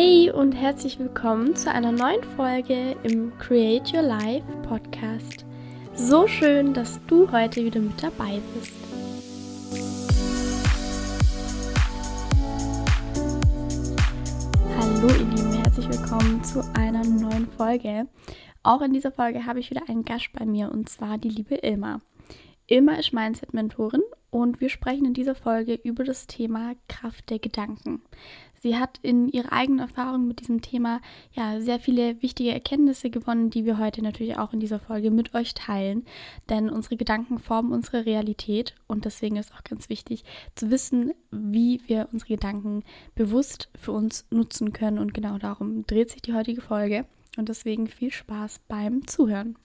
Hey und herzlich willkommen zu einer neuen Folge im Create Your Life Podcast. So schön, dass du heute wieder mit dabei bist. Hallo ihr Lieben, herzlich willkommen zu einer neuen Folge. Auch in dieser Folge habe ich wieder einen Gast bei mir und zwar die liebe Ilma. Ilma ist Mindset-Mentorin und wir sprechen in dieser Folge über das Thema Kraft der Gedanken. Sie hat in ihrer eigenen Erfahrung mit diesem Thema ja sehr viele wichtige Erkenntnisse gewonnen, die wir heute natürlich auch in dieser Folge mit euch teilen. Denn unsere Gedanken formen unsere Realität und deswegen ist auch ganz wichtig zu wissen, wie wir unsere Gedanken bewusst für uns nutzen können. Und genau darum dreht sich die heutige Folge. Und deswegen viel Spaß beim Zuhören.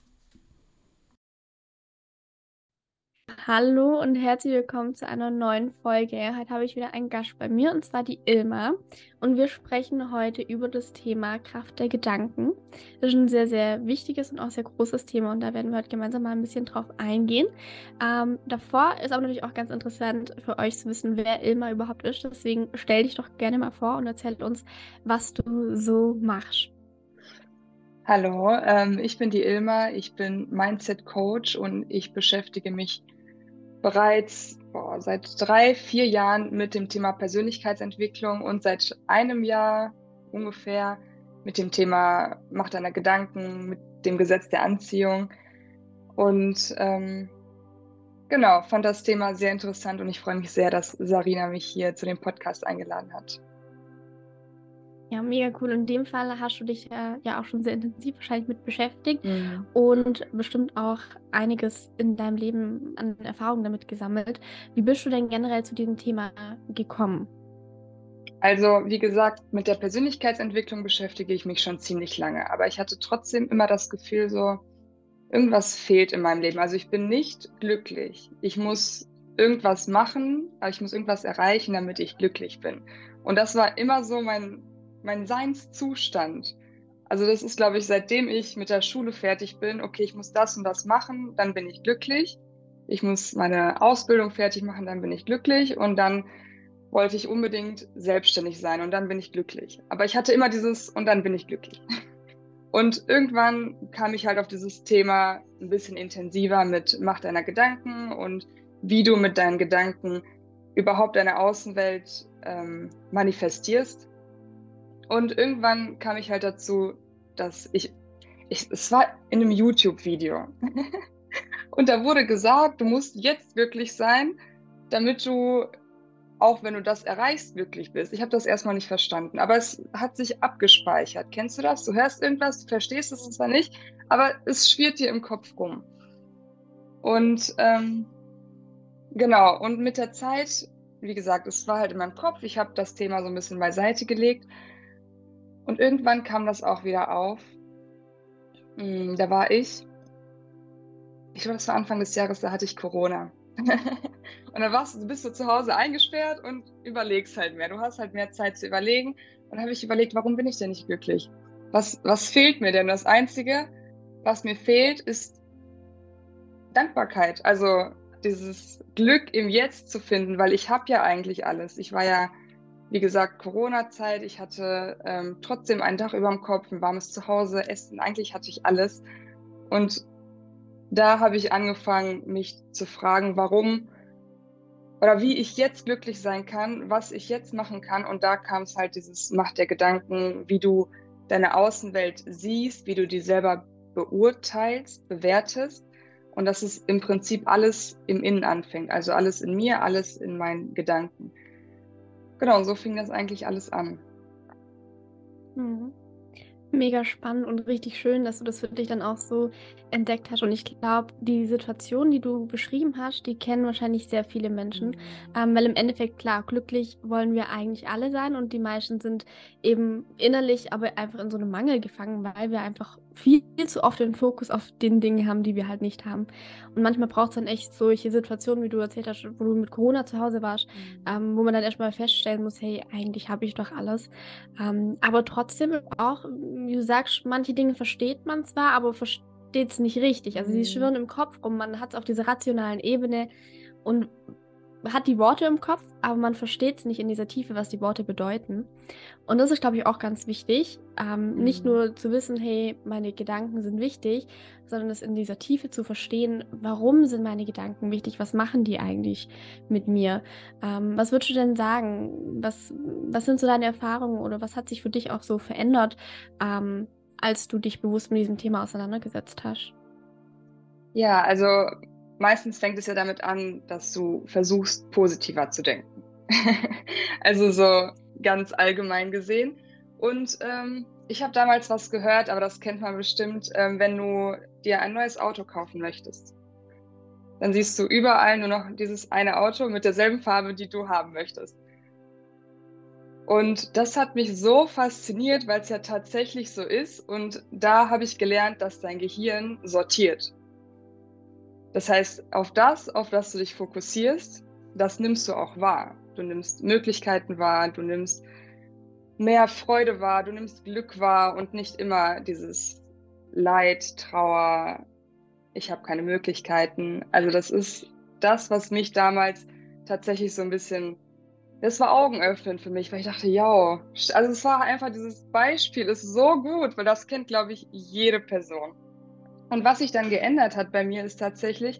Hallo und herzlich willkommen zu einer neuen Folge. Heute habe ich wieder einen Gast bei mir und zwar die Ilma. Und wir sprechen heute über das Thema Kraft der Gedanken. Das ist ein sehr, sehr wichtiges und auch sehr großes Thema und da werden wir heute gemeinsam mal ein bisschen drauf eingehen. Ähm, davor ist aber natürlich auch ganz interessant für euch zu wissen, wer Ilma überhaupt ist. Deswegen stell dich doch gerne mal vor und erzähl uns, was du so machst. Hallo, ähm, ich bin die Ilma, ich bin Mindset Coach und ich beschäftige mich bereits boah, seit drei, vier Jahren mit dem Thema Persönlichkeitsentwicklung und seit einem Jahr ungefähr mit dem Thema Macht deiner Gedanken, mit dem Gesetz der Anziehung. Und ähm, genau, fand das Thema sehr interessant und ich freue mich sehr, dass Sarina mich hier zu dem Podcast eingeladen hat. Ja, mega cool. In dem Fall hast du dich äh, ja auch schon sehr intensiv wahrscheinlich mit beschäftigt mhm. und bestimmt auch einiges in deinem Leben an Erfahrungen damit gesammelt. Wie bist du denn generell zu diesem Thema gekommen? Also, wie gesagt, mit der Persönlichkeitsentwicklung beschäftige ich mich schon ziemlich lange, aber ich hatte trotzdem immer das Gefühl, so, irgendwas fehlt in meinem Leben. Also, ich bin nicht glücklich. Ich muss irgendwas machen, aber ich muss irgendwas erreichen, damit ich glücklich bin. Und das war immer so mein mein Seinszustand. Also das ist, glaube ich, seitdem ich mit der Schule fertig bin, okay, ich muss das und das machen, dann bin ich glücklich. Ich muss meine Ausbildung fertig machen, dann bin ich glücklich. Und dann wollte ich unbedingt selbstständig sein und dann bin ich glücklich. Aber ich hatte immer dieses und dann bin ich glücklich. Und irgendwann kam ich halt auf dieses Thema ein bisschen intensiver mit Macht deiner Gedanken und wie du mit deinen Gedanken überhaupt deine Außenwelt ähm, manifestierst. Und irgendwann kam ich halt dazu, dass ich, ich es war in einem YouTube-Video. und da wurde gesagt, du musst jetzt glücklich sein, damit du, auch wenn du das erreichst, glücklich bist. Ich habe das erstmal nicht verstanden, aber es hat sich abgespeichert. Kennst du das? Du hörst irgendwas, du verstehst es zwar nicht, aber es schwirrt dir im Kopf rum. Und ähm, genau, und mit der Zeit, wie gesagt, es war halt in meinem Kopf, ich habe das Thema so ein bisschen beiseite gelegt und irgendwann kam das auch wieder auf. Hm, da war ich, ich glaube, das war Anfang des Jahres, da hatte ich Corona. und dann warst du, bist du zu Hause eingesperrt und überlegst halt mehr. Du hast halt mehr Zeit zu überlegen. Und dann habe ich überlegt, warum bin ich denn nicht glücklich? Was, was fehlt mir denn? Das Einzige, was mir fehlt, ist Dankbarkeit. Also dieses Glück im Jetzt zu finden, weil ich habe ja eigentlich alles. Ich war ja wie gesagt, Corona-Zeit. Ich hatte ähm, trotzdem ein Dach über dem Kopf, ein warmes Zuhause, Essen. Eigentlich hatte ich alles. Und da habe ich angefangen, mich zu fragen, warum oder wie ich jetzt glücklich sein kann, was ich jetzt machen kann. Und da kam es halt dieses Macht der Gedanken, wie du deine Außenwelt siehst, wie du die selber beurteilst, bewertest. Und dass es im Prinzip alles im Innen anfängt. Also alles in mir, alles in meinen Gedanken. Genau, so fing das eigentlich alles an. Mhm. Mega spannend und richtig schön, dass du das für dich dann auch so entdeckt hast. Und ich glaube, die Situation, die du beschrieben hast, die kennen wahrscheinlich sehr viele Menschen. Mhm. Ähm, weil im Endeffekt, klar, glücklich wollen wir eigentlich alle sein und die meisten sind eben innerlich aber einfach in so einem Mangel gefangen, weil wir einfach viel zu oft den Fokus auf den Dingen haben, die wir halt nicht haben. Und manchmal braucht es dann echt solche Situationen, wie du erzählt hast, wo du mit Corona zu Hause warst, mhm. ähm, wo man dann erstmal feststellen muss, hey, eigentlich habe ich doch alles. Ähm, aber trotzdem auch, wie du sagst, manche Dinge versteht man zwar, aber versteht es nicht richtig. Also sie mhm. schwirren im Kopf rum, man hat es auf dieser rationalen Ebene und hat die Worte im Kopf, aber man versteht es nicht in dieser Tiefe, was die Worte bedeuten. Und das ist, glaube ich, auch ganz wichtig. Ähm, mhm. Nicht nur zu wissen, hey, meine Gedanken sind wichtig, sondern es in dieser Tiefe zu verstehen, warum sind meine Gedanken wichtig, was machen die eigentlich mit mir. Ähm, was würdest du denn sagen? Was, was sind so deine Erfahrungen oder was hat sich für dich auch so verändert, ähm, als du dich bewusst mit diesem Thema auseinandergesetzt hast? Ja, also meistens fängt es ja damit an, dass du versuchst, positiver zu denken. also so ganz allgemein gesehen. Und ähm, ich habe damals was gehört, aber das kennt man bestimmt, ähm, wenn du dir ein neues Auto kaufen möchtest. Dann siehst du überall nur noch dieses eine Auto mit derselben Farbe, die du haben möchtest. Und das hat mich so fasziniert, weil es ja tatsächlich so ist. Und da habe ich gelernt, dass dein Gehirn sortiert. Das heißt, auf das, auf das du dich fokussierst, das nimmst du auch wahr. Du nimmst Möglichkeiten wahr, du nimmst mehr Freude wahr, du nimmst Glück wahr und nicht immer dieses Leid, Trauer, ich habe keine Möglichkeiten. Also das ist das, was mich damals tatsächlich so ein bisschen, das war augenöffnend für mich, weil ich dachte, ja, also es war einfach dieses Beispiel ist so gut, weil das kennt, glaube ich, jede Person. Und was sich dann geändert hat bei mir ist tatsächlich,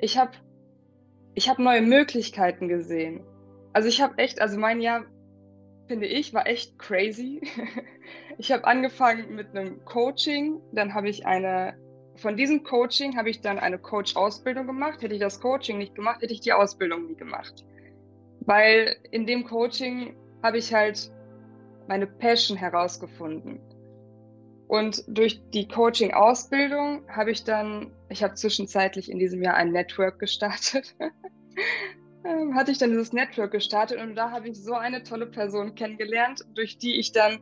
ich habe ich hab neue Möglichkeiten gesehen. Also ich habe echt, also mein Jahr, finde ich, war echt crazy. Ich habe angefangen mit einem Coaching, dann habe ich eine, von diesem Coaching habe ich dann eine Coach-Ausbildung gemacht. Hätte ich das Coaching nicht gemacht, hätte ich die Ausbildung nie gemacht. Weil in dem Coaching habe ich halt meine Passion herausgefunden. Und durch die Coaching-Ausbildung habe ich dann, ich habe zwischenzeitlich in diesem Jahr ein Network gestartet. Ähm, hatte ich dann dieses Network gestartet und da habe ich so eine tolle Person kennengelernt, durch die ich dann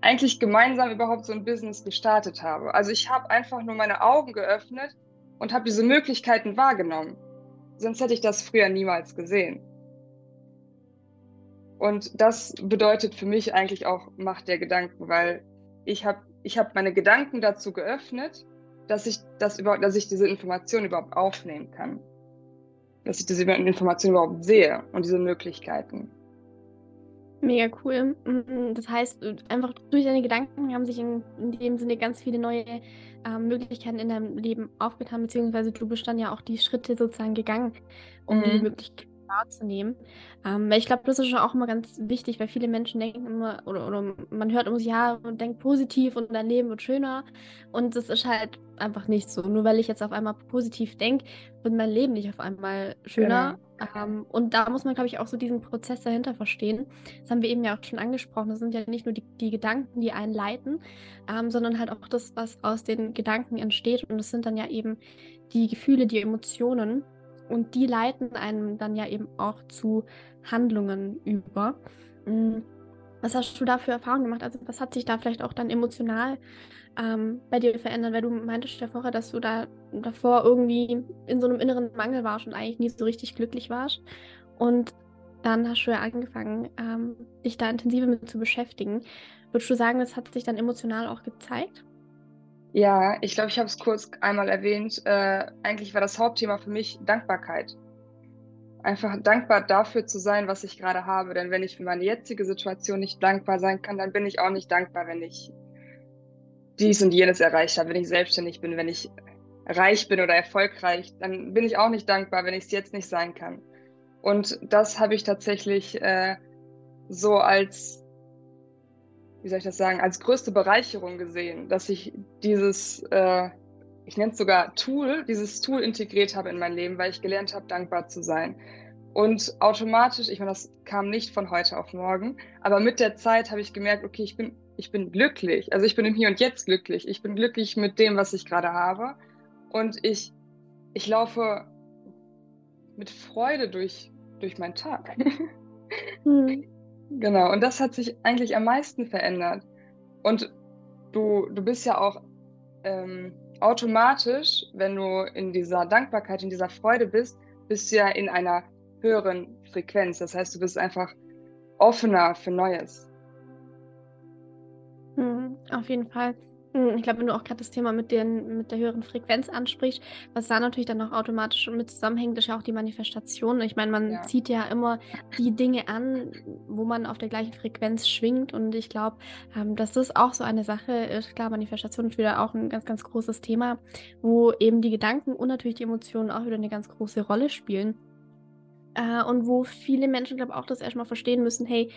eigentlich gemeinsam überhaupt so ein Business gestartet habe. Also ich habe einfach nur meine Augen geöffnet und habe diese Möglichkeiten wahrgenommen. Sonst hätte ich das früher niemals gesehen. Und das bedeutet für mich eigentlich auch Macht der Gedanken, weil ich habe ich habe meine Gedanken dazu geöffnet, dass ich, das überhaupt, dass ich diese Information überhaupt aufnehmen kann. Dass ich diese Information überhaupt sehe und diese Möglichkeiten. Mega cool. Mm, das heißt, einfach durch deine Gedanken haben sich in, in dem Sinne ganz viele neue äh, Möglichkeiten in deinem Leben aufgetan, beziehungsweise du bist dann ja auch die Schritte sozusagen gegangen, um mhm. die Möglichkeit wahrzunehmen. Ähm, weil ich glaube, das ist schon auch immer ganz wichtig, weil viele Menschen denken immer, oder, oder man hört immer, ja, und denkt positiv und dein Leben wird schöner. Und das ist halt einfach nicht so. Nur weil ich jetzt auf einmal positiv denke, wird mein Leben nicht auf einmal schöner. Genau. Ähm, und da muss man, glaube ich, auch so diesen Prozess dahinter verstehen. Das haben wir eben ja auch schon angesprochen. Das sind ja nicht nur die, die Gedanken, die einen leiten, ähm, sondern halt auch das, was aus den Gedanken entsteht. Und das sind dann ja eben die Gefühle, die Emotionen, und die leiten einem dann ja eben auch zu Handlungen über. Mm, was hast du da für Erfahrungen gemacht? Also was hat sich da vielleicht auch dann emotional ähm, bei dir verändert? Weil du meintest ja vorher, dass du da davor irgendwie in so einem inneren Mangel warst und eigentlich nie so richtig glücklich warst. Und dann hast du ja angefangen, ähm, dich da intensiver mit zu beschäftigen. Würdest du sagen, das hat sich dann emotional auch gezeigt? Ja, ich glaube, ich habe es kurz einmal erwähnt. Äh, eigentlich war das Hauptthema für mich Dankbarkeit. Einfach dankbar dafür zu sein, was ich gerade habe. Denn wenn ich für meine jetzige Situation nicht dankbar sein kann, dann bin ich auch nicht dankbar, wenn ich dies und jenes erreicht habe, wenn ich selbstständig bin, wenn ich reich bin oder erfolgreich, dann bin ich auch nicht dankbar, wenn ich es jetzt nicht sein kann. Und das habe ich tatsächlich äh, so als wie soll ich das sagen, als größte Bereicherung gesehen, dass ich dieses, äh, ich nenne es sogar Tool, dieses Tool integriert habe in mein Leben, weil ich gelernt habe, dankbar zu sein. Und automatisch, ich meine, das kam nicht von heute auf morgen, aber mit der Zeit habe ich gemerkt, okay, ich bin, ich bin glücklich. Also ich bin im Hier und Jetzt glücklich. Ich bin glücklich mit dem, was ich gerade habe. Und ich, ich laufe mit Freude durch, durch meinen Tag. Mhm. Genau, und das hat sich eigentlich am meisten verändert. Und du, du bist ja auch ähm, automatisch, wenn du in dieser Dankbarkeit, in dieser Freude bist, bist du ja in einer höheren Frequenz. Das heißt, du bist einfach offener für Neues. Mhm, auf jeden Fall. Ich glaube, wenn du auch gerade das Thema mit den mit der höheren Frequenz ansprichst, was da natürlich dann auch automatisch mit zusammenhängt, ist ja auch die Manifestation. Ich meine, man Ja. zieht ja immer die Dinge an, wo man auf der gleichen Frequenz schwingt und ich glaube, ähm, dass das auch so eine Sache ist. Klar, Manifestation ist wieder auch ein ganz, ganz großes Thema, wo eben die Gedanken und natürlich die Emotionen auch wieder eine ganz große Rolle spielen. Äh, und wo viele Menschen, glaube ich, auch das erst mal verstehen müssen: „Hey,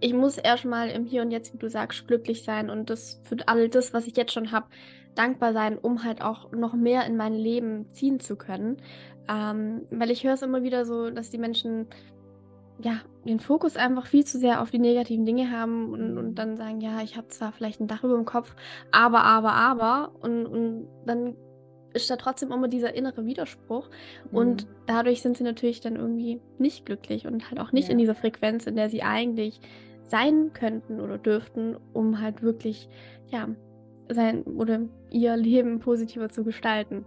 ich muss erst mal im Hier und Jetzt, wie du sagst, glücklich sein und das für all das, was ich jetzt schon habe, dankbar sein, um halt auch noch mehr in mein Leben ziehen zu können.“ Ähm, weil ich höre es immer wieder so, dass die Menschen, ja, den Fokus einfach viel zu sehr auf die negativen Dinge haben und und Mhm. dann sagen: „Ja, ich habe zwar vielleicht 'n Dach überm Kopf, aber, aber, aber“ und und dann ist da trotzdem immer dieser innere Widerspruch und Mhm. dadurch sind sie natürlich dann irgendwie nicht glücklich und halt auch nicht in Ja. dieser Frequenz, in der sie eigentlich sein könnten oder dürften, um halt wirklich, ja, sein oder ihr Leben positiver zu gestalten.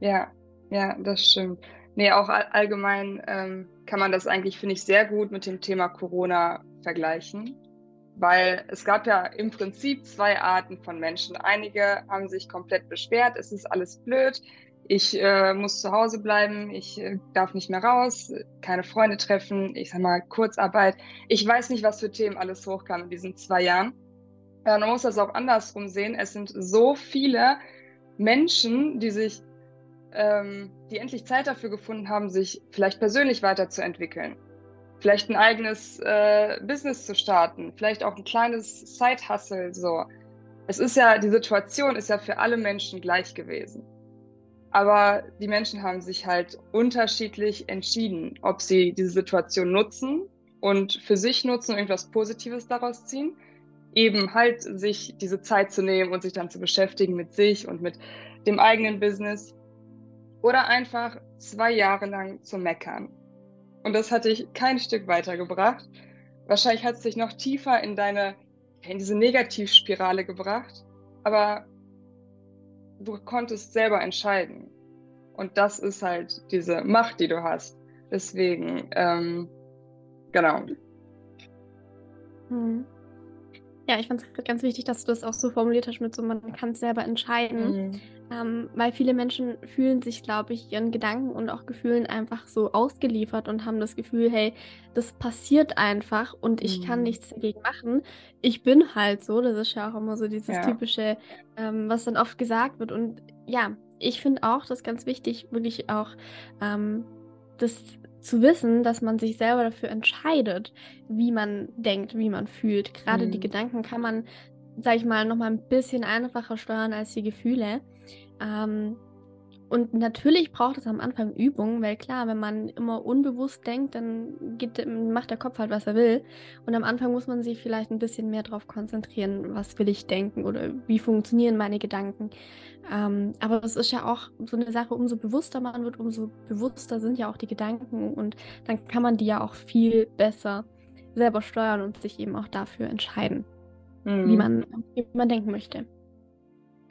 Ja, ja, das stimmt. Ne, auch all allgemein, ähm, kann man das eigentlich, finde ich, sehr gut mit dem Thema Corona vergleichen, weil es gab ja im Prinzip 2 Arten von Menschen. Einige haben sich komplett beschwert: „Es ist alles blöd. Ich, äh, muss zu Hause bleiben. Ich, äh, darf nicht mehr raus, keine Freunde treffen.“ Ich sage mal, Kurzarbeit. Ich weiß nicht, was für Themen alles hochkamen in diesen 2 Jahren. Ja, man muss das auch andersrum sehen. Es sind so viele Menschen, die sich ähm, die endlich Zeit dafür gefunden haben, sich vielleicht persönlich weiterzuentwickeln, vielleicht 'n eigenes, äh, Business zu starten, vielleicht auch 'n kleines Side-Hustle so. Es ist ja die Situation ist ja für alle Menschen gleich gewesen. Aber die Menschen haben sich halt unterschiedlich entschieden, ob sie diese Situation nutzen und für sich nutzen und irgendwas Positives daraus ziehen, eben halt sich diese Zeit zu nehmen und sich dann zu beschäftigen mit sich und mit dem eigenen Business oder einfach 2 Jahre lang zu meckern. Und das hat dich kein Stück weitergebracht. Wahrscheinlich hat's dich noch tiefer in deine in diese Negativspirale gebracht, aber du konntest selber entscheiden. Und das ist halt diese Macht, die du hast. Deswegen, ähm, genau. Mhm. Ja, ich fand's grad ganz wichtig, dass du das auch so formuliert hast mit so: „Man kann's selber entscheiden.“ Mhm. Ähm, weil viele Menschen fühlen sich, glaube ich, ihren Gedanken und auch Gefühlen einfach so ausgeliefert und haben das Gefühl: „Hey, das passiert einfach und ich kann Mhm. nichts dagegen machen. Ich bin halt so.“ Das ist ja auch immer so dieses Ja. Typische, ähm, was dann oft gesagt wird. Und ja, ich finde auch das ganz wichtig, wirklich auch, ähm, das zu wissen, dass man sich selber dafür entscheidet, wie man denkt, wie man fühlt. Grade die Mhm. Gedanken kann man, sage ich mal, noch mal 'n bisschen einfacher steuern als die Gefühle. Ähm, und natürlich braucht es am Anfang Übung, weil klar, wenn man immer unbewusst denkt, dann geht macht der Kopf halt, was er will. Und am Anfang muss man sich vielleicht 'n bisschen mehr drauf konzentrieren: „Was will ich denken oder wie funktionieren meine Gedanken?“ Ähm, aber es ist ja auch so 'ne Sache, umso bewusster man wird, umso bewusster sind ja auch die Gedanken und dann kann man die ja auch viel besser selber steuern und sich eben auch dafür entscheiden, wie Mhm. man wie man denken möchte.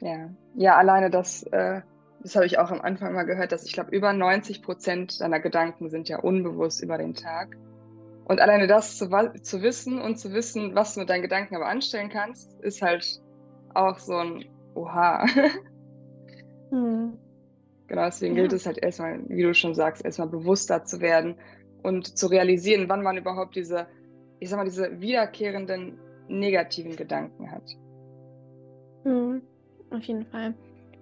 Ja. Ja, alleine das, äh das habe ich auch am Anfang mal gehört, dass ich glaube, über 90 % deiner Gedanken sind ja unbewusst über den Tag. Und alleine das zu zu wissen und zu wissen, was du mit deinen Gedanken aber anstellen kannst, ist halt auch so 'n Oha. Mhm. Genau, deswegen gilt Ja. es halt erst mal, wie du schon sagst, erst mal bewusster zu werden und zu realisieren, wann man überhaupt diese ich sage mal, diese wiederkehrenden negativen Gedanken hat. Mhm. Auf jeden Fall.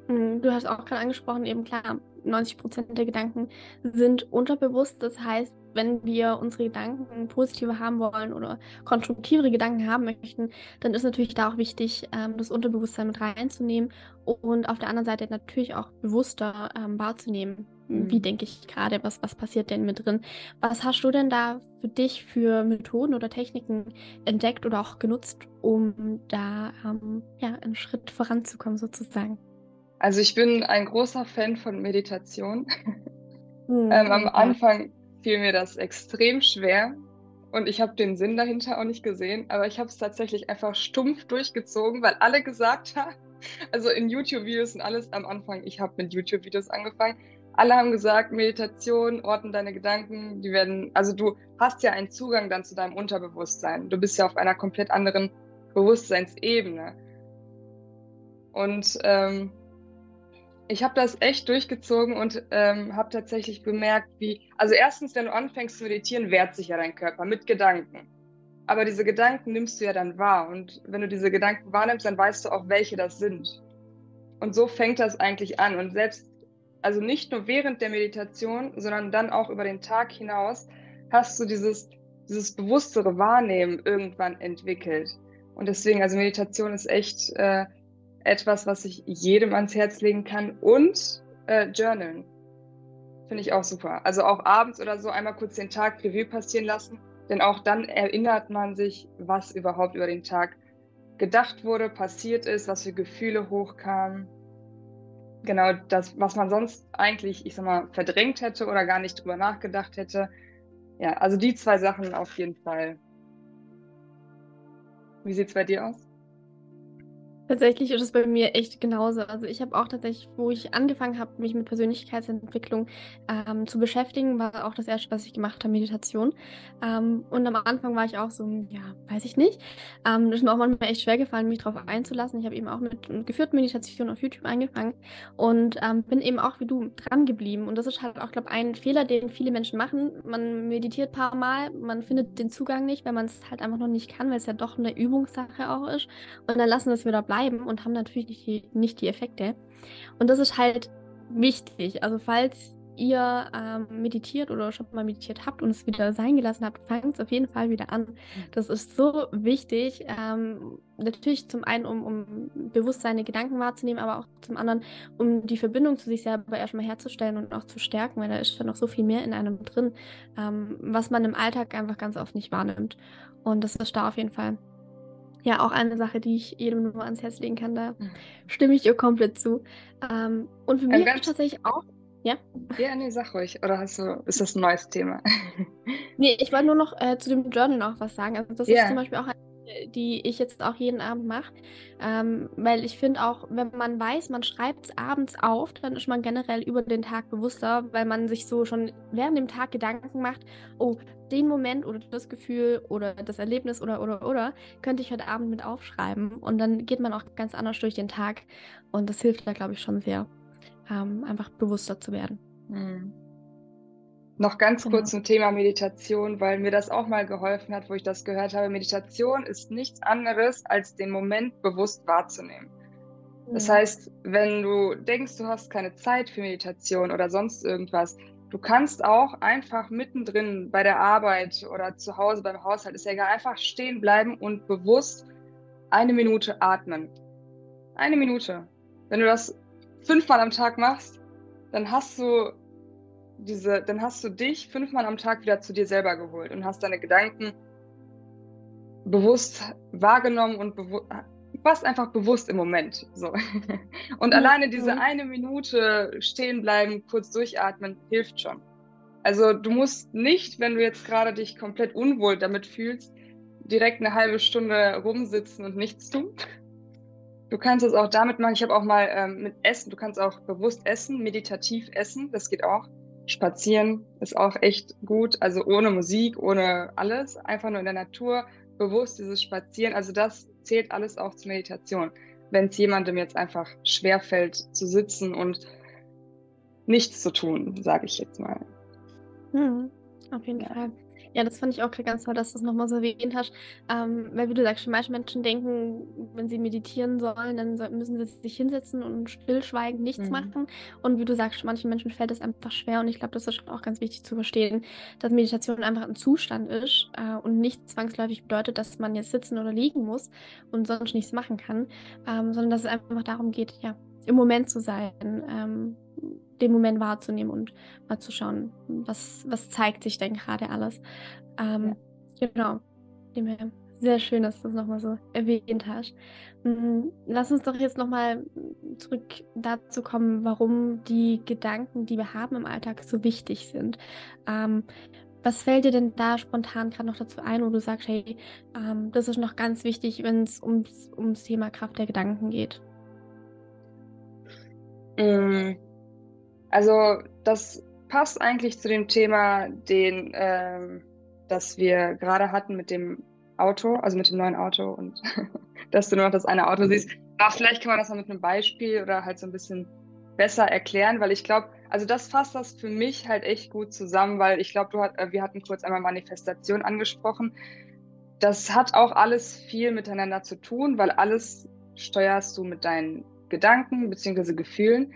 Hm, du hast auch grad angesprochen, eben klar, 90 % der Gedanken sind unterbewusst. Das heißt, wenn wir unsere Gedanken positiver haben wollen oder konstruktivere Gedanken haben möchten, dann ist natürlich da auch wichtig, ähm, das Unterbewusstsein mit reinzunehmen und auf der anderen Seite natürlich auch bewusster, ähm, „Wie Mhm. denke ich grade? Was was passiert denn mir drin?“ Was hast du denn da für dich für Methoden oder Techniken entdeckt oder auch genutzt, um da, ähm, ja, 'n Schritt voranzukommen sozusagen? Also, ich bin ein großer Fan von Meditation. Ähm, am Mhm. Anfang fiel mir das extrem schwer und ich habe den Sinn dahinter auch nicht gesehen, aber ich habe es tatsächlich einfach stumpf durchgezogen, weil alle gesagt ha also, in YouTube-Videos und alles am Anfang ich habe mit YouTube-Videos angefangen. Alle haben gesagt: „Meditation, ordne deine Gedanken, die werden“ also, du hast ja einen Zugang dann zu deinem Unterbewusstsein. Du bist ja auf einer komplett anderen Bewusstseinsebene. Und ähm, ich habe das echt durchgezogen und ähm, habe tatsächlich bemerkt, wie, also erstens, wenn du anfängst zu meditieren, wehrt sich ja dein Körper mit Gedanken. Aber diese Gedanken nimmst du ja dann wahr. Und wenn du diese Gedanken wahrnimmst, dann weißt du auch, welche das sind. Und so fängt das eigentlich an. Und selbst, also nicht nur während der Meditation, sondern dann auch über den Tag hinaus, hast du dieses, dieses bewusstere Wahrnehmen irgendwann entwickelt. Und deswegen, also Meditation ist echt äh, etwas, was ich jedem ans Herz legen kann. Und äh, Journalen. Finde ich auch super. Also auch abends oder so einmal kurz den Tag Revue passieren lassen. Denn auch dann erinnert man sich, was überhaupt über den Tag gedacht wurde, passiert ist, was für Gefühle hochkamen. Genau das, was man sonst eigentlich, ich sag mal, verdrängt hätte oder gar nicht drüber nachgedacht hätte. Ja, also die zwei Sachen auf jeden Fall. Wie sieht es bei dir aus? Tatsächlich ist es bei mir echt genauso. Also ich habe auch tatsächlich, wo ich angefangen habe, mich mit Persönlichkeitsentwicklung ähm, zu beschäftigen, war auch das erste, was ich gemacht habe, Meditation. Ähm, und am Anfang war ich auch so, ja, weiß ich nicht. Ähm, das ist mir auch manchmal echt schwer gefallen, mich darauf einzulassen. Ich habe eben auch mit, mit geführten Meditation auf YouTube angefangen und ähm, bin eben auch wie du dran geblieben. Und das ist halt auch, glaube ich, ein Fehler, den viele Menschen machen. Man meditiert ein paar Mal, man findet den Zugang nicht, weil man es halt einfach noch nicht kann, weil es ja doch eine Übungssache auch ist. Und dann lassen wir es wieder bleiben bleiben und haben natürlich nicht die, nicht die Effekte. Und das ist halt wichtig. Also falls ihr ähm, meditiert oder schon mal meditiert habt und es wieder sein gelassen habt, fangt es auf jeden Fall wieder an. Das ist so wichtig. Ähm, natürlich zum einen, um, um bewusst seine Gedanken wahrzunehmen, aber auch zum anderen, um die Verbindung zu sich selber erstmal herzustellen und auch zu stärken, weil da ist ja noch so viel mehr in einem drin, ähm, was man im Alltag einfach ganz oft nicht wahrnimmt. Und das ist da auf jeden Fall ja auch eine Sache, die ich jedem nur ans Herz legen kann. Da mhm. stimme ich ihr komplett zu. Ähm, und für mich tatsächlich auch. Ja? Ja, nee, sag ruhig. Oder hast du, ist das ein neues Thema? nee, ich wollte nur noch äh, zu dem Journal noch was sagen. Also, das yeah. ist zum Beispiel auch eine die ich jetzt auch jeden Abend mache. Ähm, weil ich finde auch, wenn man weiß, man schreibt es abends auf, dann ist man generell über den Tag bewusster, weil man sich so schon während dem Tag Gedanken macht, oh, den Moment oder das Gefühl oder das Erlebnis oder oder oder könnte ich heute Abend mit aufschreiben. Und dann geht man auch ganz anders durch den Tag. Und das hilft da, glaube ich, schon sehr, ähm, einfach bewusster zu werden. Mhm. Noch ganz genau. kurz zum Thema Meditation, weil mir das auch mal geholfen hat, wo ich das gehört habe. Meditation ist nichts anderes, als den Moment bewusst wahrzunehmen. Mhm. Das heißt, wenn du denkst, du hast keine Zeit für Meditation oder sonst irgendwas, du kannst auch einfach mittendrin bei der Arbeit oder zu Hause beim Haushalt, ist ja egal, einfach stehen bleiben und bewusst eine Minute atmen. Eine Minute. Wenn du das fünfmal am Tag machst, dann hast du diese, dann hast du dich fünfmal am Tag wieder zu dir selber geholt und hast deine Gedanken bewusst wahrgenommen und bewu warst einfach bewusst im Moment. So. Und ja, alleine diese ja. eine Minute stehen bleiben, kurz durchatmen, hilft schon. Also du musst nicht, wenn du jetzt gerade dich komplett unwohl damit fühlst, direkt eine halbe Stunde rumsitzen und nichts tun. Du kannst es auch damit machen. Ich habe auch mal ähm, mit Essen, du kannst auch bewusst essen, meditativ essen, das geht auch. Spazieren ist auch echt gut, also ohne Musik, ohne alles, einfach nur in der Natur, bewusst dieses Spazieren. Also das zählt alles auch zur Meditation. Wenn es jemandem jetzt einfach schwerfällt zu sitzen und nichts zu tun, sage ich jetzt mal. Hm, auf jeden ja. Fall. Ja, das fand ich auch ganz toll, dass du es nochmal so erwähnt hast. Ähm, weil, wie du sagst, manche Menschen denken, wenn sie meditieren sollen, dann müssen sie sich hinsetzen und stillschweigend nichts mhm. machen. Und wie du sagst, manchen Menschen fällt es einfach schwer. Und ich glaube, das ist auch ganz wichtig zu verstehen, dass Meditation einfach ein Zustand ist äh, und nicht zwangsläufig bedeutet, dass man jetzt sitzen oder liegen muss und sonst nichts machen kann, ähm, sondern dass es einfach darum geht, ja, im Moment zu sein. Ähm, den Moment wahrzunehmen und mal zu schauen, was, was zeigt sich denn gerade alles. Ähm, ja. Genau. Sehr schön, dass du es nochmal so erwähnt hast. Mhm, lass uns doch jetzt nochmal zurück dazu kommen, warum die Gedanken, die wir haben im Alltag, so wichtig sind. Ähm, was fällt dir denn da spontan gerade noch dazu ein, wo du sagst, hey, ähm, das ist noch ganz wichtig, wenn es ums, ums Thema Kraft der Gedanken geht? Mm. Also das passt eigentlich zu dem Thema, den, ähm, das wir gerade hatten mit dem Auto, also mit dem neuen Auto und dass du nur noch das eine Auto siehst. Aber vielleicht kann man das mal mit einem Beispiel oder halt so ein bisschen besser erklären, weil ich glaube, also das fasst das für mich halt echt gut zusammen, weil ich glaube, hat, äh, wir hatten kurz einmal Manifestation angesprochen. Das hat auch alles viel miteinander zu tun, weil alles steuerst du mit deinen Gedanken bzw. Gefühlen.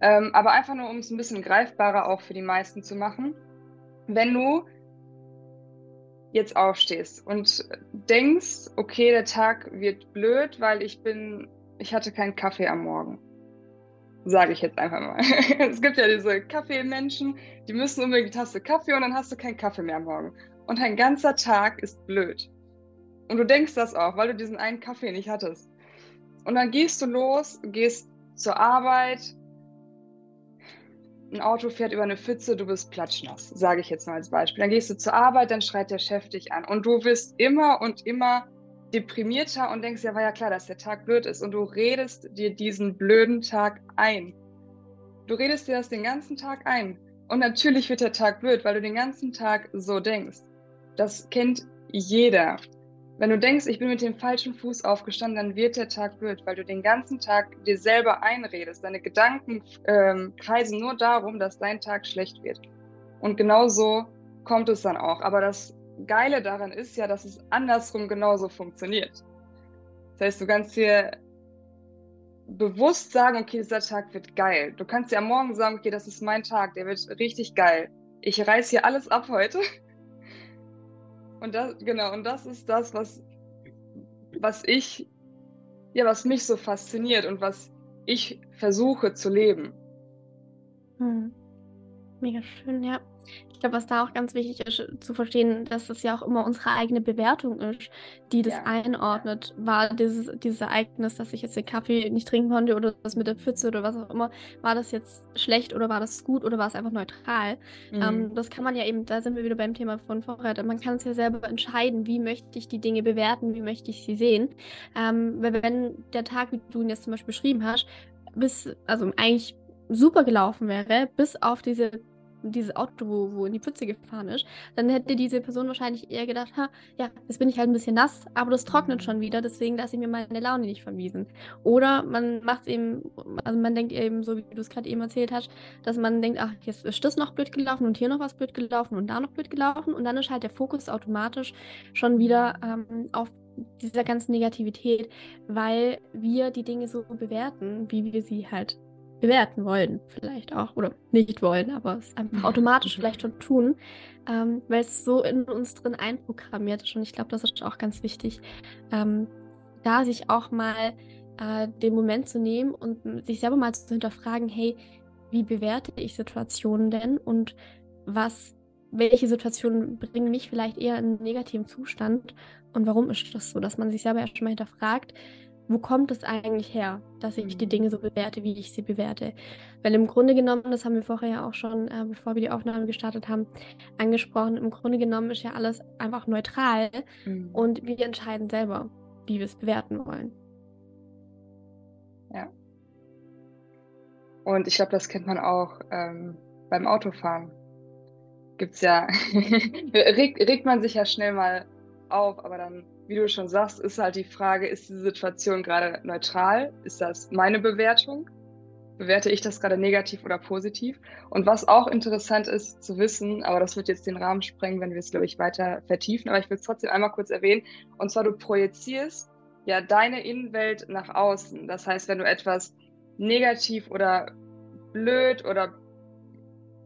Ähm, aber einfach nur, um es ein bisschen greifbarer auch für die meisten zu machen. Wenn du jetzt aufstehst und denkst, okay, der Tag wird blöd, weil ich bin, ich hatte keinen Kaffee am Morgen. Sage ich jetzt einfach mal. es gibt ja diese Kaffeemenschen, die müssen unbedingt eine Tasse Kaffee und dann hast du keinen Kaffee mehr am Morgen. Und ein ganzer Tag ist blöd. Und du denkst das auch, weil du diesen einen Kaffee nicht hattest. Und dann gehst du los, gehst zur Arbeit, ein Auto fährt über eine Pfütze, du bist platschnass, sage ich jetzt mal als Beispiel. Dann gehst du zur Arbeit, dann schreit der Chef dich an und du wirst immer und immer deprimierter und denkst, ja, war ja klar, dass der Tag blöd ist und du redest dir diesen blöden Tag ein. Du redest dir das den ganzen Tag ein. Und natürlich wird der Tag blöd, weil du den ganzen Tag so denkst. Das kennt jeder. Wenn du denkst, ich bin mit dem falschen Fuß aufgestanden, dann wird der Tag blöd, weil du den ganzen Tag dir selber einredest. Deine Gedanken ähm, kreisen nur darum, dass dein Tag schlecht wird. Und genau so kommt es dann auch. Aber das Geile daran ist ja, dass es andersrum genauso funktioniert. Das heißt, du kannst dir bewusst sagen, okay, dieser Tag wird geil. Du kannst dir am Morgen sagen, okay, das ist mein Tag, der wird richtig geil. Ich reiß hier alles ab heute und das, genau, und das ist das, was, was ich, ja, was mich so fasziniert und was ich versuche zu leben. Hm. Mega schön, ja glaube, was da auch ganz wichtig ist zu verstehen, dass das ja auch immer unsere eigene Bewertung ist, die das ja. einordnet. War dieses, dieses Ereignis, dass ich jetzt den Kaffee nicht trinken konnte oder das mit der Pfütze oder was auch immer, war das jetzt schlecht oder war das gut oder war es einfach neutral? Mhm. Ähm, das kann man ja eben, da sind wir wieder beim Thema von vorher, man kann es ja selber entscheiden, wie möchte ich die Dinge bewerten, wie möchte ich sie sehen. Ähm, weil wenn der Tag, wie du ihn jetzt zum Beispiel beschrieben hast, bis, also eigentlich super gelaufen wäre, bis auf diese dieses Auto, wo, wo in die Pfütze gefahren ist, dann hätte diese Person wahrscheinlich eher gedacht, ha, ja, jetzt bin ich halt ein bisschen nass, aber das trocknet schon wieder, deswegen lasse ich mir meine Laune nicht vermiesen. Oder man macht eben, also man denkt eben, so wie du es gerade eben erzählt hast, dass man denkt, ach, jetzt ist das noch blöd gelaufen und hier noch was blöd gelaufen und da noch blöd gelaufen und dann ist halt der Fokus automatisch schon wieder ähm, auf dieser ganzen Negativität, weil wir die Dinge so bewerten, wie wir sie halt bewerten wollen, vielleicht auch, oder nicht wollen, aber es einfach automatisch vielleicht schon tun, ähm, weil es so in uns drin einprogrammiert ist. Und ich glaube, das ist auch ganz wichtig, ähm, da sich auch mal äh, den Moment zu nehmen und sich selber mal zu hinterfragen, hey, wie bewerte ich Situationen denn? Und was, welche Situationen bringen mich vielleicht eher in einen negativen Zustand? Und warum ist das so, dass man sich selber erst mal hinterfragt, wo kommt es eigentlich her, dass ich die mhm. Dinge so bewerte, wie ich sie bewerte? Weil im Grunde genommen, das haben wir vorher ja auch schon, äh, bevor wir die Aufnahme gestartet haben, angesprochen, im Grunde genommen ist ja alles einfach neutral mhm. und wir entscheiden selber, wie wir es bewerten wollen. Ja. Und ich glaube, das kennt man auch ähm, beim Autofahren. Gibt's ja, regt, regt man sich ja schnell mal auf, aber dann wie du schon sagst, ist halt die Frage, ist die Situation gerade neutral? Ist das meine Bewertung? Bewerte ich das gerade negativ oder positiv? Und was auch interessant ist zu wissen, aber das wird jetzt den Rahmen sprengen, wenn wir es, glaube ich, weiter vertiefen, aber ich will es trotzdem einmal kurz erwähnen. Und zwar, du projizierst ja deine Innenwelt nach außen. Das heißt, wenn du etwas negativ oder blöd oder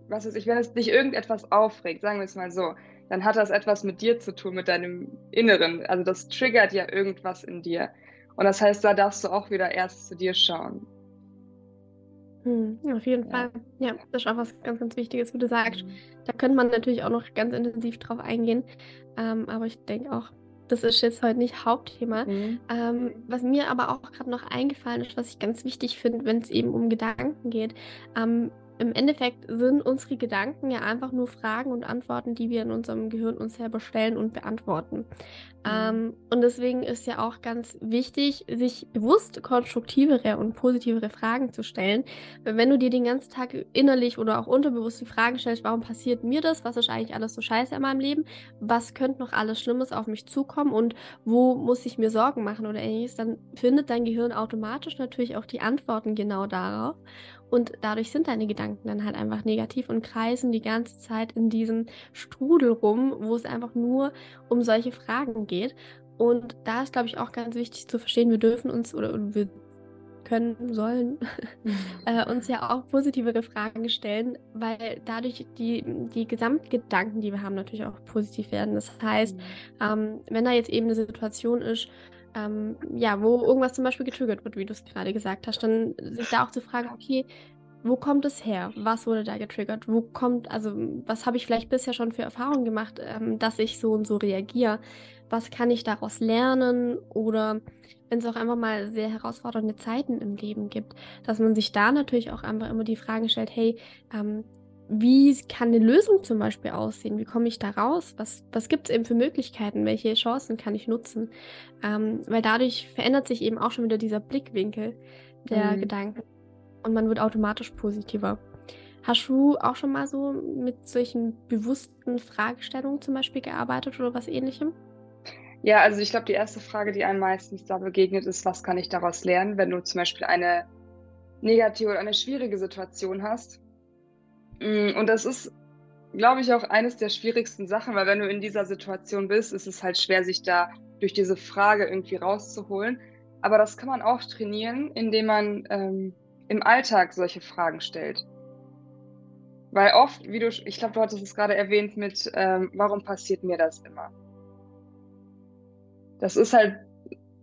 was weiß ich, wenn es dich irgendetwas aufregt, sagen wir es mal so, dann hat das etwas mit dir zu tun, mit deinem Inneren. Also das triggert ja irgendwas in dir. Und das heißt, da darfst du auch wieder erst zu dir schauen. Hm, auf jeden ja. Fall. Ja, das ist auch was ganz, ganz Wichtiges, wie du sagst. Da könnte man natürlich auch noch ganz intensiv drauf eingehen. Ähm, aber ich denke auch, das ist jetzt heute nicht Hauptthema. Mhm. Ähm, was mir aber auch gerade noch eingefallen ist, was ich ganz wichtig finde, wenn es eben um Gedanken geht. Ähm, im Endeffekt sind unsere Gedanken ja einfach nur Fragen und Antworten, die wir in unserem Gehirn uns selber stellen und beantworten. Mhm. Ähm, und deswegen ist ja auch ganz wichtig, sich bewusst konstruktivere und positivere Fragen zu stellen. Wenn du dir den ganzen Tag innerlich oder auch unterbewusst die Fragen stellst, warum passiert mir das? Was ist eigentlich alles so scheiße in meinem Leben? Was könnte noch alles Schlimmes auf mich zukommen? Und wo muss ich mir Sorgen machen oder ähnliches? Dann findet dein Gehirn automatisch natürlich auch die Antworten genau darauf. Und dadurch sind deine Gedanken dann halt einfach negativ und kreisen die ganze Zeit in diesem Strudel rum, wo es einfach nur um solche Fragen geht. Und da ist, glaube ich, auch ganz wichtig zu verstehen, wir dürfen uns oder wir können, sollen äh, uns ja auch positivere Fragen stellen, weil dadurch die, die Gesamtgedanken, die wir haben, natürlich auch positiv werden. Das heißt, mhm. ähm, wenn da jetzt eben eine Situation ist, ähm, ja, wo irgendwas zum Beispiel getriggert wird, wie du es gerade gesagt hast, dann sich da auch zu fragen, okay, wo kommt es her? Was wurde da getriggert? Wo kommt, also was habe ich vielleicht bisher schon für Erfahrungen gemacht, ähm, dass ich so und so reagiere? Was kann ich daraus lernen? Oder wenn es auch einfach mal sehr herausfordernde Zeiten im Leben gibt, dass man sich da natürlich auch einfach immer die Frage stellt, hey, ähm, wie kann eine Lösung zum Beispiel aussehen? Wie komme ich da raus? Was, was gibt es eben für Möglichkeiten? Welche Chancen kann ich nutzen? Ähm, weil dadurch verändert sich eben auch schon wieder dieser Blickwinkel der mhm. Gedanken und man wird automatisch positiver. Hast du auch schon mal so mit solchen bewussten Fragestellungen zum Beispiel gearbeitet oder was ähnlichem? Ja, also ich glaube, die erste Frage, die einem meistens da begegnet, ist, was kann ich daraus lernen, wenn du zum Beispiel eine negative oder eine schwierige Situation hast und das ist, glaube ich, auch eines der schwierigsten Sachen, weil wenn du in dieser Situation bist, ist es halt schwer, sich da durch diese Frage irgendwie rauszuholen. Aber das kann man auch trainieren, indem man ähm, im Alltag solche Fragen stellt. Weil oft, wie du, ich glaube, du hattest es gerade erwähnt mit, ähm, warum passiert mir das immer? Das ist halt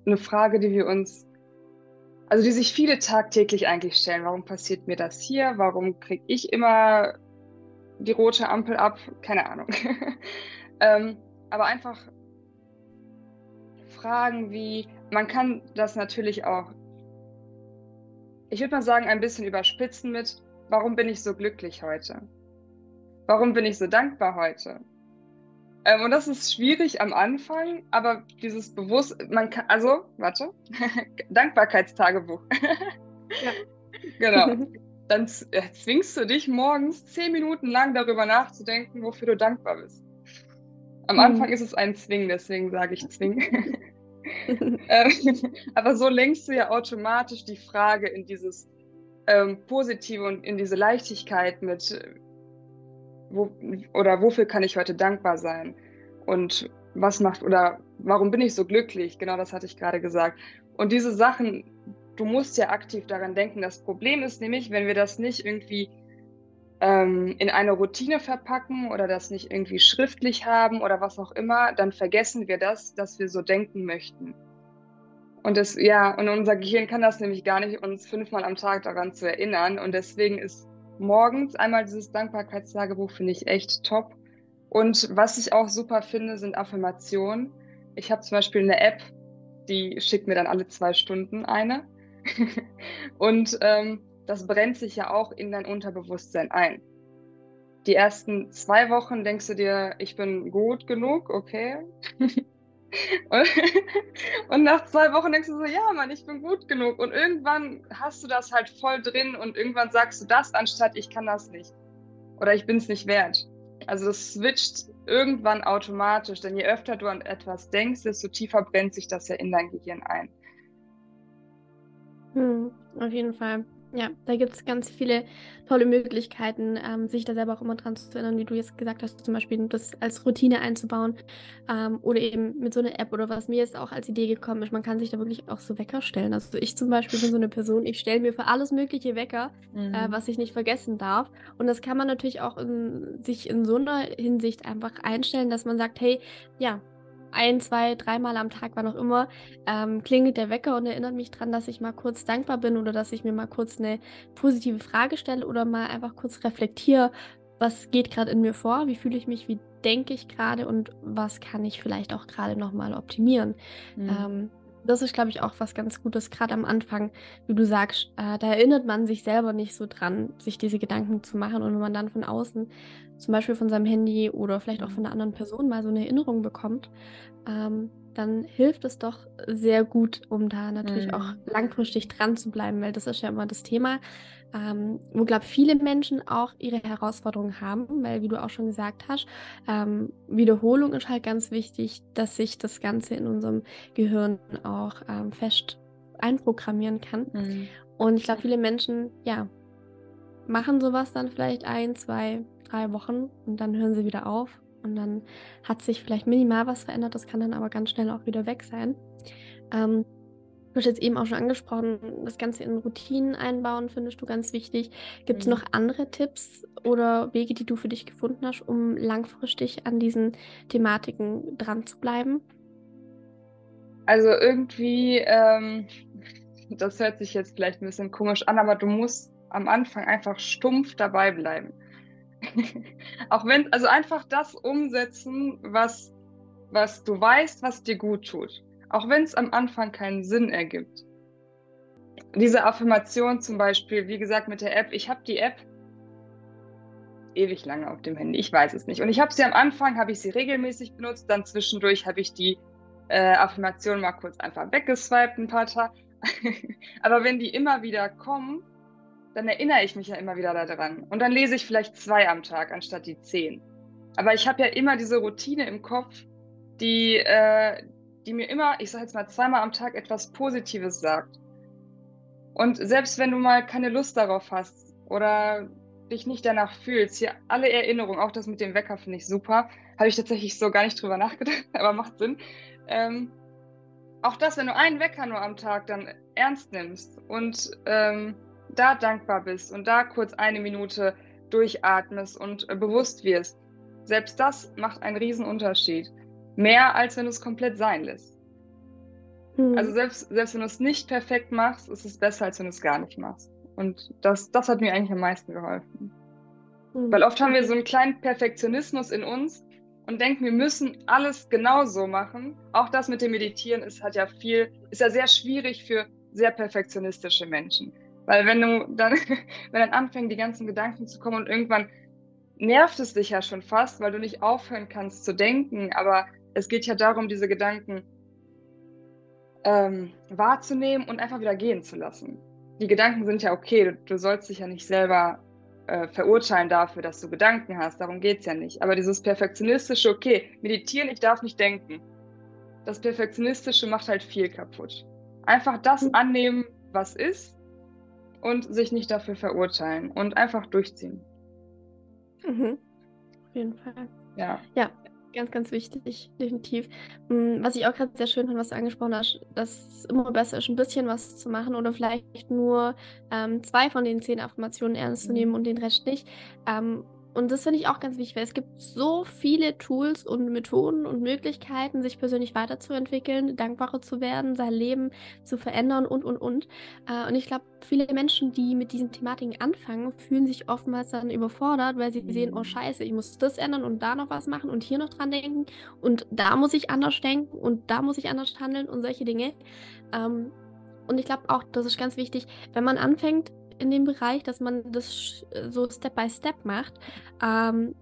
eine Frage, die wir uns also die sich viele tagtäglich eigentlich stellen. Warum passiert mir das hier? Warum kriege ich immer die rote Ampel ab? Keine Ahnung. ähm, aber einfach Fragen wie, man kann das natürlich auch, ich würde mal sagen, ein bisschen überspitzen mit, warum bin ich so glücklich heute? Warum bin ich so dankbar heute? Ähm, und das ist schwierig am Anfang, aber dieses Bewusst, man kann, also, warte, Dankbarkeitstagebuch. ja. Genau. Dann äh, zwingst du dich morgens zehn Minuten lang darüber nachzudenken, wofür du dankbar bist. Am mhm. Anfang ist es ein Zwing, deswegen sage ich Zwing. Ähm, aber so lenkst du ja automatisch die Frage in dieses ähm, Positive und in diese Leichtigkeit mit, wo, oder wofür kann ich heute dankbar sein? Und was macht oder warum bin ich so glücklich? Genau das hatte ich gerade gesagt. Und diese Sachen, du musst ja aktiv daran denken. Das Problem ist nämlich, wenn wir das nicht irgendwie ähm, in eine Routine verpacken oder das nicht irgendwie schriftlich haben oder was auch immer, dann vergessen wir das, dass wir so denken möchten. Und das, ja, und unser Gehirn kann das nämlich gar nicht, uns fünfmal am Tag daran zu erinnern. Und deswegen ist morgens einmal dieses Dankbarkeitstagebuch, finde ich echt top. Und was ich auch super finde, sind Affirmationen. Ich habe zum Beispiel eine App, die schickt mir dann alle zwei Stunden eine. und ähm, das brennt sich ja auch in dein Unterbewusstsein ein. Die ersten zwei Wochen denkst du dir, ich bin gut genug, okay. und nach zwei Wochen denkst du so, ja, Mann, ich bin gut genug. Und irgendwann hast du das halt voll drin und irgendwann sagst du das, anstatt ich kann das nicht. Oder ich bin es nicht wert. Also es switcht irgendwann automatisch, denn je öfter du an etwas denkst, desto tiefer brennt sich das ja in dein Gehirn ein. Hm, auf jeden Fall. Ja, da gibt es ganz viele tolle Möglichkeiten, ähm, sich da selber auch immer dran zu erinnern, wie du jetzt gesagt hast, zum Beispiel das als Routine einzubauen ähm, oder eben mit so einer App oder was mir jetzt auch als Idee gekommen ist, man kann sich da wirklich auch so Wecker stellen. Also ich zum Beispiel bin so eine Person, ich stelle mir für alles mögliche Wecker, äh, mhm. äh, was ich nicht vergessen darf. Und das kann man natürlich auch in, sich in so einer Hinsicht einfach einstellen, dass man sagt, hey, ja, ein, zwei, dreimal am Tag, wann auch immer, ähm, klingelt der Wecker und erinnert mich daran, dass ich mal kurz dankbar bin oder dass ich mir mal kurz eine positive Frage stelle oder mal einfach kurz reflektiere, was geht gerade in mir vor, wie fühle ich mich, wie denke ich gerade und was kann ich vielleicht auch gerade nochmal optimieren. Mhm. Ähm, Das ist, glaube ich, auch was ganz Gutes, gerade am Anfang, wie du sagst, äh, da erinnert man sich selber nicht so dran, sich diese Gedanken zu machen. Und wenn man dann von außen, zum Beispiel von seinem Handy oder vielleicht auch von einer anderen Person mal so eine Erinnerung bekommt, ähm, dann hilft es doch sehr gut, um da natürlich auch Mhm. langfristig dran zu bleiben, weil das ist ja immer das Thema, ähm, wo, glaube ich, viele Menschen auch ihre Herausforderungen haben, weil, wie du auch schon gesagt hast, ähm, Wiederholung ist halt ganz wichtig, dass sich das Ganze in unserem Gehirn auch ähm, fest einprogrammieren kann. Mhm. Und ich glaube, viele Menschen, ja, machen sowas dann vielleicht ein, zwei, drei Wochen und dann hören sie wieder auf. Und dann hat sich vielleicht minimal was verändert, das kann dann aber ganz schnell auch wieder weg sein. Ähm, du hast jetzt eben auch schon angesprochen, das Ganze in Routinen einbauen, findest du ganz wichtig. Gibt es Mhm. noch andere Tipps oder Wege, die du für dich gefunden hast, um langfristig an diesen Thematiken dran zu bleiben? Also irgendwie, ähm, das hört sich jetzt vielleicht ein bisschen komisch an, aber du musst am Anfang einfach stumpf dabei bleiben. Auch wenn, also einfach das umsetzen, was, was du weißt, was dir gut tut. Auch wenn es am Anfang keinen Sinn ergibt. Diese Affirmation zum Beispiel, wie gesagt, mit der App, ich habe die App ewig lange auf dem Handy, ich weiß es nicht. Und ich habe sie am Anfang, habe ich sie regelmäßig benutzt, dann zwischendurch habe ich die äh, Affirmation mal kurz einfach weggeswiped ein paar Tage. Aber wenn die immer wieder kommen, dann erinnere ich mich ja immer wieder daran. Und dann lese ich vielleicht zwei am Tag anstatt die zehn. Aber ich habe ja immer diese Routine im Kopf, die, äh, die mir immer, ich sage jetzt mal zweimal am Tag etwas Positives sagt. Und selbst wenn du mal keine Lust darauf hast oder dich nicht danach fühlst, hier alle Erinnerungen, auch das mit dem Wecker finde ich super, habe ich tatsächlich so gar nicht drüber nachgedacht, aber macht Sinn. Ähm, auch das, wenn du einen Wecker nur am Tag dann ernst nimmst und ähm, da dankbar bist und da kurz eine Minute durchatmest und äh, bewusst wirst, selbst das macht einen Unterschied. Mehr als wenn du es komplett sein lässt. Mhm. Also selbst, selbst wenn du es nicht perfekt machst, ist es besser, als wenn du es gar nicht machst. Und das, das hat mir eigentlich am meisten geholfen. Mhm. Weil oft haben wir so einen kleinen Perfektionismus in uns und denken, wir müssen alles genau so machen. Auch das mit dem Meditieren ist, hat ja viel, ist ja sehr schwierig für sehr perfektionistische Menschen. Weil wenn du dann, wenn dann anfängt, die ganzen Gedanken zu kommen und irgendwann nervt es dich ja schon fast, weil du nicht aufhören kannst zu denken. Aber es geht ja darum, diese Gedanken ähm, wahrzunehmen und einfach wieder gehen zu lassen. Die Gedanken sind ja okay, du, du sollst dich ja nicht selber äh, verurteilen dafür, dass du Gedanken hast, darum geht es ja nicht. Aber dieses perfektionistische, okay, meditieren, ich darf nicht denken. Das perfektionistische macht halt viel kaputt. Einfach das Mhm. annehmen, was ist und sich nicht dafür verurteilen und einfach durchziehen. Mhm. Auf jeden Fall. Ja. Ja, ganz, ganz wichtig, definitiv. Mm, Was ich auch gerade sehr schön fand, was du angesprochen hast, dass es immer besser ist, ein bisschen was zu machen oder vielleicht nur ähm, zwei von den zehn Affirmationen ernst zu Mhm. nehmen und den Rest nicht. Ähm, und das finde ich auch ganz wichtig, weil es gibt so viele Tools und Methoden und Möglichkeiten, sich persönlich weiterzuentwickeln, dankbarer zu werden, sein Leben zu verändern und, und, und. Äh, und ich glaube, viele Menschen, die mit diesen Thematiken anfangen, fühlen sich oftmals dann überfordert, weil sie sehen, oh Mhm. scheiße, ich muss das ändern und da noch was machen und hier noch dran denken und da muss ich anders denken und da muss ich anders handeln und solche Dinge. Ähm, und ich glaube auch, das ist ganz wichtig, wenn man anfängt in dem Bereich, dass man das sch- so Step by Step macht ähm,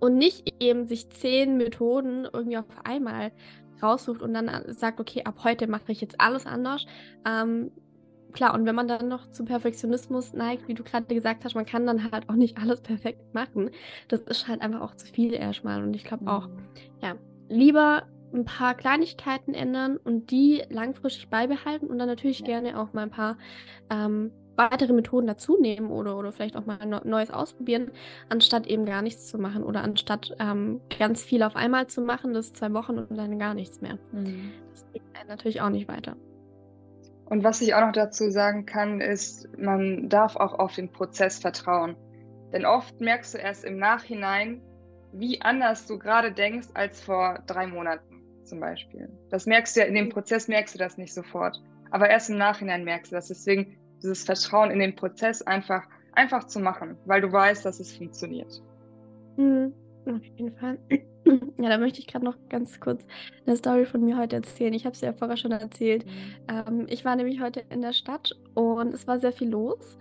und nicht eben sich zehn Methoden irgendwie auf einmal raussucht und dann a- sagt, okay, ab heute mache ich jetzt alles anders. Ähm, klar, und wenn man dann noch zum Perfektionismus neigt, wie du gerade gesagt hast, man kann dann halt auch nicht alles perfekt machen. Das ist halt einfach auch zu viel erstmal. Und ich glaube auch, Mhm. ja, lieber ein paar Kleinigkeiten ändern und die langfristig beibehalten und dann natürlich Ja. gerne auch mal ein paar ähm, weitere Methoden dazu nehmen oder, oder vielleicht auch mal Neues ausprobieren, anstatt eben gar nichts zu machen oder anstatt ähm, ganz viel auf einmal zu machen, das zwei Wochen und dann gar nichts mehr. Mhm. Das bringt einen natürlich auch nicht weiter. Und was ich auch noch dazu sagen kann, ist, man darf auch auf den Prozess vertrauen. Denn oft merkst du erst im Nachhinein, wie anders du gerade denkst als vor drei Monaten zum Beispiel. Das merkst du ja in dem Prozess, merkst du das nicht sofort. Aber erst im Nachhinein merkst du das. Deswegen dieses Vertrauen in den Prozess einfach, einfach zu machen, weil du weißt, dass es funktioniert. Mhm. Auf jeden Fall. Ja, da möchte ich gerade noch ganz kurz eine Story von mir heute erzählen. Ich habe es ja vorher schon erzählt. Ähm, ich war nämlich heute in der Stadt und es war sehr viel los.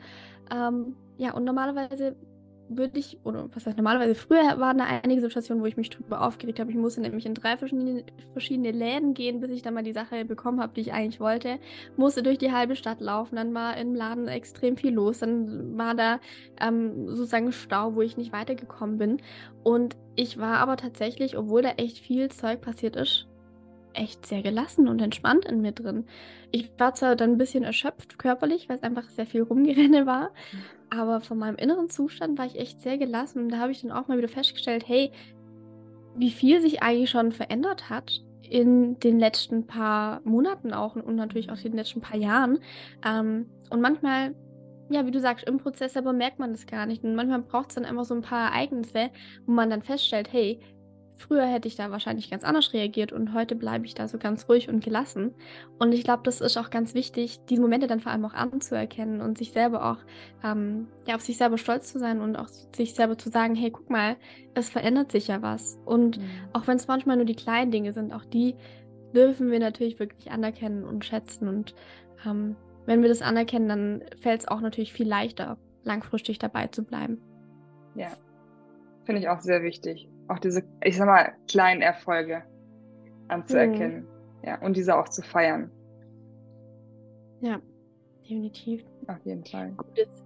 Ähm, ja, und normalerweise würde ich, oder was heißt normalerweise, früher waren da einige Situationen, wo ich mich drüber aufgeregt habe. Ich musste nämlich in drei verschiedene, verschiedene Läden gehen, bis ich dann mal die Sache bekommen habe, die ich eigentlich wollte. Musste durch die halbe Stadt laufen, dann war im Laden extrem viel los, dann war da ähm, sozusagen Stau, wo ich nicht weitergekommen bin. Und ich war aber tatsächlich, obwohl da echt viel Zeug passiert ist, echt sehr gelassen und entspannt in mir drin. Ich war zwar dann ein bisschen erschöpft körperlich, weil es einfach sehr viel Rumgerenne war, aber von meinem inneren Zustand war ich echt sehr gelassen und da habe ich dann auch mal wieder festgestellt, hey, wie viel sich eigentlich schon verändert hat in den letzten paar Monaten auch und natürlich auch in den letzten paar Jahren. Ähm, und manchmal, ja, wie du sagst, im Prozess selber merkt man das gar nicht. Und manchmal braucht es dann einfach so ein paar Ereignisse, wo man dann feststellt, hey, Früher hätte ich da wahrscheinlich ganz anders reagiert und heute bleibe ich da so ganz ruhig und gelassen. Und ich glaube, das ist auch ganz wichtig, diese Momente dann vor allem auch anzuerkennen und sich selber auch, ähm, ja, auf sich selber stolz zu sein und auch sich selber zu sagen, hey, guck mal, es verändert sich ja was. Und mhm. auch wenn es manchmal nur die kleinen Dinge sind, auch die dürfen wir natürlich wirklich anerkennen und schätzen. Und ähm, wenn wir das anerkennen, dann fällt es auch natürlich viel leichter, langfristig dabei zu bleiben. Ja, finde ich auch sehr wichtig auch diese, ich sag mal, kleinen Erfolge anzuerkennen. Mhm. Ja, und diese auch zu feiern. Ja, definitiv. Auf jeden Fall. Gut, jetzt,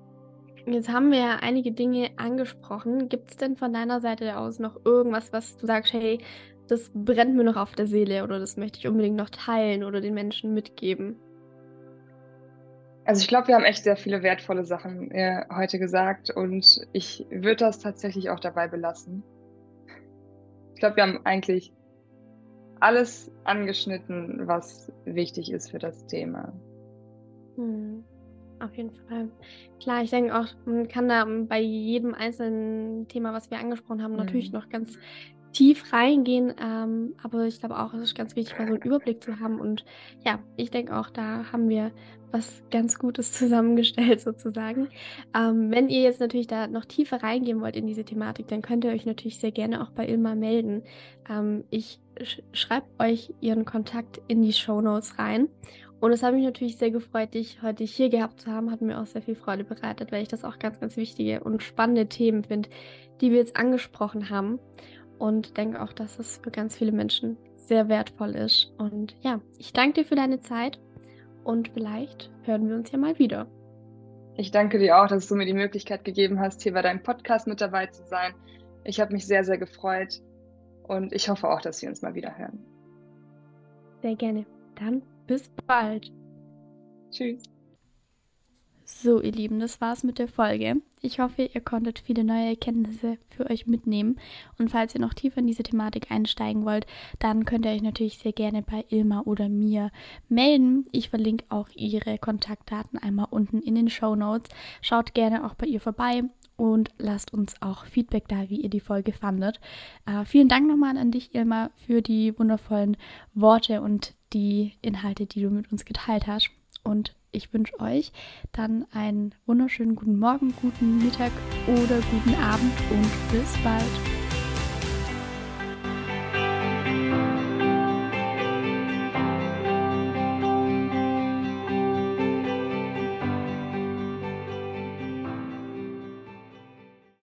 jetzt haben wir ja einige Dinge angesprochen. Gibt es denn von deiner Seite aus noch irgendwas, was du sagst, hey, das brennt mir noch auf der Seele oder das möchte ich unbedingt noch teilen oder den Menschen mitgeben? Also ich glaube, wir haben echt sehr viele wertvolle Sachen äh, heute gesagt und ich würde das tatsächlich auch dabei belassen glaube, wir haben eigentlich alles angeschnitten, was wichtig ist für das Thema. Hm. Auf jeden Fall. Klar, ich denke auch, man kann da bei jedem einzelnen Thema, was wir angesprochen haben, natürlich mhm. noch ganz tief reingehen. Ähm, aber ich glaube auch, es ist ganz wichtig, mal so einen Überblick zu haben. Und ja, ich denke auch, da haben wir was ganz Gutes zusammengestellt sozusagen. Ähm, wenn ihr jetzt natürlich da noch tiefer reingehen wollt in diese Thematik, dann könnt ihr euch natürlich sehr gerne auch bei Ilma melden. Ähm, ich sch schreibe euch ihren Kontakt in die Show Notes rein. Und es hat mich natürlich sehr gefreut, dich heute hier gehabt zu haben. Hat mir auch sehr viel Freude bereitet, weil ich das auch ganz, ganz wichtige und spannende Themen finde, die wir jetzt angesprochen haben und denke auch, dass es für ganz viele Menschen sehr wertvoll ist. Und ja, ich danke dir für deine Zeit und vielleicht hören wir uns ja mal wieder. Ich danke dir auch, dass du mir die Möglichkeit gegeben hast, hier bei deinem Podcast mit dabei zu sein. Ich habe mich sehr, sehr gefreut und ich hoffe auch, dass wir uns mal wieder hören. Sehr gerne. Dann bis bald. Tschüss. So, ihr Lieben, das war's mit der Folge. Ich hoffe, ihr konntet viele neue Erkenntnisse für euch mitnehmen. Und falls ihr noch tiefer in diese Thematik einsteigen wollt, dann könnt ihr euch natürlich sehr gerne bei Ilma oder mir melden. Ich verlinke auch ihre Kontaktdaten einmal unten in den Show Notes. Schaut gerne auch bei ihr vorbei und lasst uns auch Feedback da, wie ihr die Folge fandet. Äh, vielen Dank nochmal an dich, Ilma, für die wundervollen Worte und die Inhalte, die du mit uns geteilt hast. Und ich wünsche euch dann einen wunderschönen guten Morgen, guten Mittag oder guten Abend und bis bald.